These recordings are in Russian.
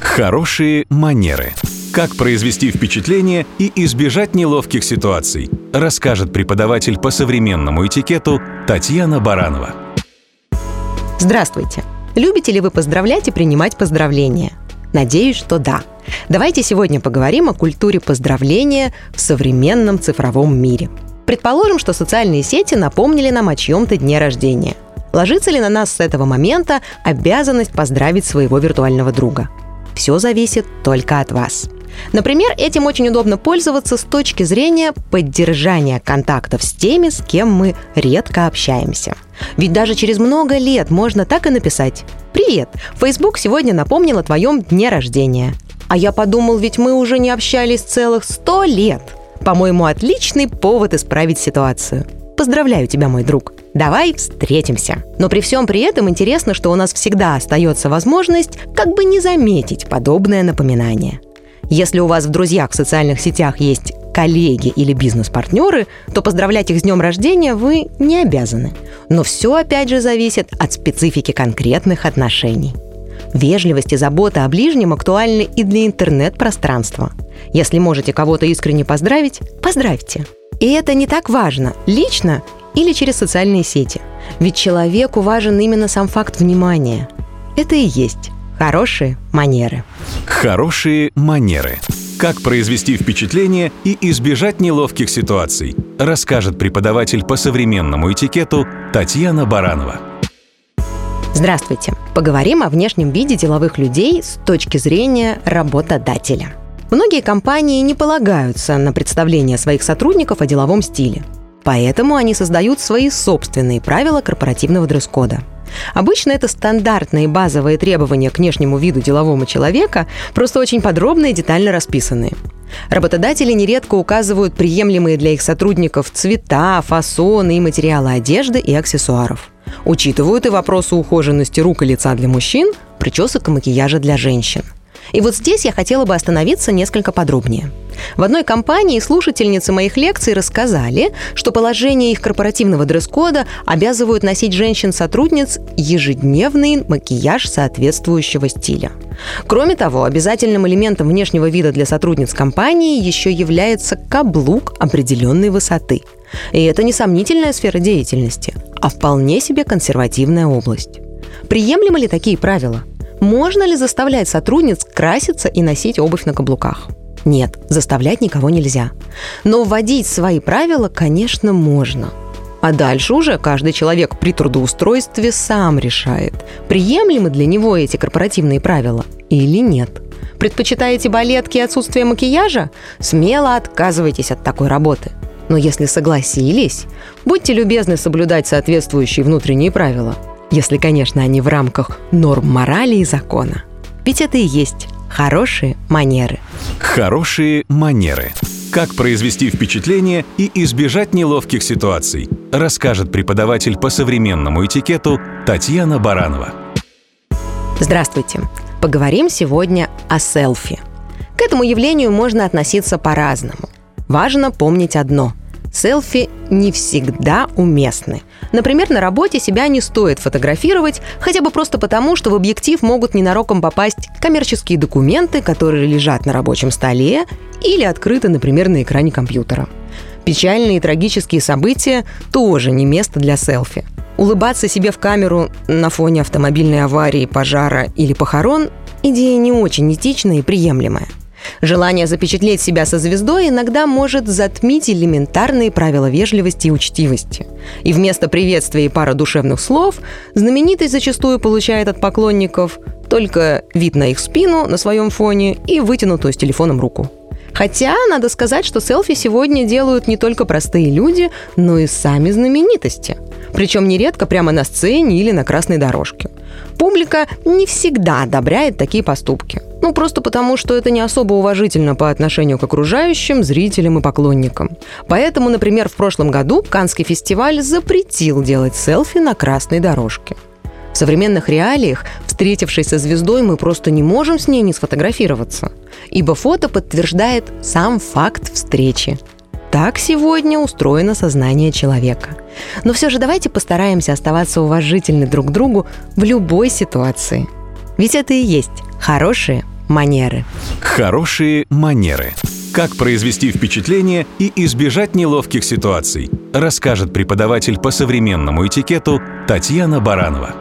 Хорошие манеры. Как произвести впечатление и избежать неловких ситуаций, расскажет преподаватель по современному этикету Татьяна Баранова. Здравствуйте! Любите ли вы поздравлять и принимать поздравления? Надеюсь, что да. Давайте сегодня поговорим о культуре поздравления в современном цифровом мире. Предположим, что социальные сети напомнили нам о чьем-то дне рождения. Ложится ли на нас с этого момента обязанность поздравить своего виртуального друга? Все зависит только от вас. Например, этим очень удобно пользоваться с точки зрения поддержания контактов с теми, с кем мы редко общаемся. Ведь даже через много лет можно так и написать «Привет! Facebook сегодня напомнил о твоем дне рождения». А я подумал, ведь мы уже не общались целых сто лет. По-моему, отличный повод исправить ситуацию. Поздравляю тебя, мой друг. Давай встретимся. Но при всем при этом интересно, что у нас всегда остается возможность как бы не заметить подобное напоминание. Если у вас в друзьях в социальных сетях есть коллеги или бизнес-партнеры, то поздравлять их с днем рождения вы не обязаны. Но все опять же зависит от специфики конкретных отношений. Вежливость и забота о ближнем актуальны и для интернет-пространства. Если можете кого-то искренне поздравить, поздравьте. И это не так важно, лично или через социальные сети. Ведь человеку важен именно сам факт внимания. Это и есть хорошие манеры. Хорошие манеры. Как произвести впечатление и избежать неловких ситуаций, расскажет преподаватель по современному этикету Татьяна Баранова. Здравствуйте! Поговорим о внешнем виде деловых людей с точки зрения работодателя. Многие компании не полагаются на представление своих сотрудников о деловом стиле. Поэтому они создают свои собственные правила корпоративного дресс-кода. Обычно это стандартные базовые требования к внешнему виду делового человека, просто очень подробно и детально расписанные. Работодатели нередко указывают приемлемые для их сотрудников цвета, фасоны и материалы одежды и аксессуаров. Учитывают и вопросы ухоженности рук и лица для мужчин, причесок и макияжа для женщин – и вот здесь я хотела бы остановиться несколько подробнее. В одной компании слушательницы моих лекций рассказали, что положение их корпоративного дресс-кода обязывают носить женщин-сотрудниц ежедневный макияж соответствующего стиля. Кроме того, обязательным элементом внешнего вида для сотрудниц компании еще является каблук определенной высоты. И это не сомнительная сфера деятельности, а вполне себе консервативная область. Приемлемы ли такие правила? Можно ли заставлять сотрудниц краситься и носить обувь на каблуках? Нет, заставлять никого нельзя. Но вводить свои правила, конечно, можно. А дальше уже каждый человек при трудоустройстве сам решает, приемлемы для него эти корпоративные правила или нет. Предпочитаете балетки и отсутствие макияжа? Смело отказывайтесь от такой работы. Но если согласились, будьте любезны соблюдать соответствующие внутренние правила – если, конечно, они в рамках норм морали и закона. Ведь это и есть хорошие манеры. Хорошие манеры. Как произвести впечатление и избежать неловких ситуаций, расскажет преподаватель по современному этикету Татьяна Баранова. Здравствуйте! Поговорим сегодня о селфи. К этому явлению можно относиться по-разному. Важно помнить одно селфи не всегда уместны. Например, на работе себя не стоит фотографировать, хотя бы просто потому, что в объектив могут ненароком попасть коммерческие документы, которые лежат на рабочем столе или открыты, например, на экране компьютера. Печальные и трагические события тоже не место для селфи. Улыбаться себе в камеру на фоне автомобильной аварии, пожара или похорон – идея не очень этичная и приемлемая – Желание запечатлеть себя со звездой иногда может затмить элементарные правила вежливости и учтивости. И вместо приветствия и пара душевных слов знаменитость зачастую получает от поклонников только вид на их спину на своем фоне и вытянутую с телефоном руку. Хотя, надо сказать, что селфи сегодня делают не только простые люди, но и сами знаменитости. Причем нередко прямо на сцене или на красной дорожке. Публика не всегда одобряет такие поступки. Ну, просто потому, что это не особо уважительно по отношению к окружающим, зрителям и поклонникам. Поэтому, например, в прошлом году Канский фестиваль запретил делать селфи на красной дорожке. В современных реалиях, встретившись со звездой, мы просто не можем с ней не сфотографироваться, ибо фото подтверждает сам факт встречи. Так сегодня устроено сознание человека. Но все же давайте постараемся оставаться уважительны друг к другу в любой ситуации. Ведь это и есть хорошие манеры. Хорошие манеры. Как произвести впечатление и избежать неловких ситуаций, расскажет преподаватель по современному этикету Татьяна Баранова.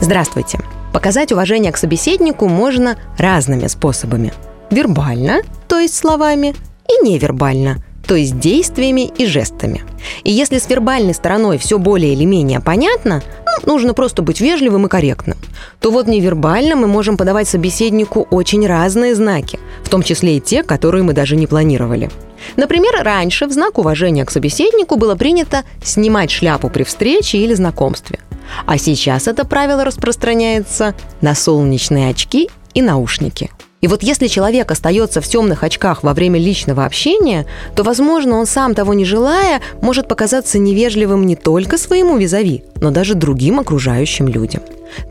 Здравствуйте. Показать уважение к собеседнику можно разными способами. Вербально, то есть словами, и невербально, то есть действиями и жестами. И если с вербальной стороной все более или менее понятно, ну, нужно просто быть вежливым и корректным, то вот невербально мы можем подавать собеседнику очень разные знаки, в том числе и те, которые мы даже не планировали. Например, раньше в знак уважения к собеседнику было принято снимать шляпу при встрече или знакомстве. А сейчас это правило распространяется на солнечные очки и наушники – и вот если человек остается в темных очках во время личного общения, то, возможно, он сам того не желая, может показаться невежливым не только своему визави, но даже другим окружающим людям.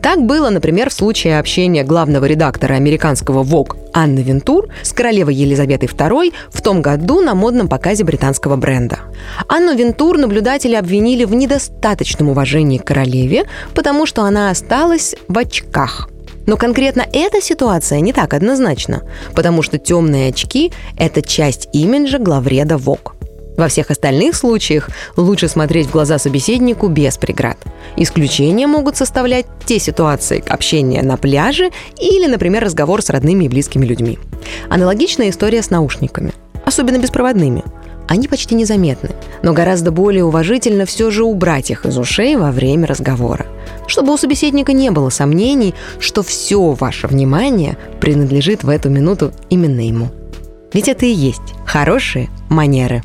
Так было, например, в случае общения главного редактора американского Vogue Анны Вентур с королевой Елизаветой II в том году на модном показе британского бренда. Анну Вентур наблюдатели обвинили в недостаточном уважении к королеве, потому что она осталась в очках – но конкретно эта ситуация не так однозначна, потому что темные очки – это часть имиджа главреда ВОК. Во всех остальных случаях лучше смотреть в глаза собеседнику без преград. Исключения могут составлять те ситуации общения на пляже или, например, разговор с родными и близкими людьми. Аналогичная история с наушниками, особенно беспроводными – они почти незаметны, но гораздо более уважительно все же убрать их из ушей во время разговора, чтобы у собеседника не было сомнений, что все ваше внимание принадлежит в эту минуту именно ему. Ведь это и есть хорошие манеры.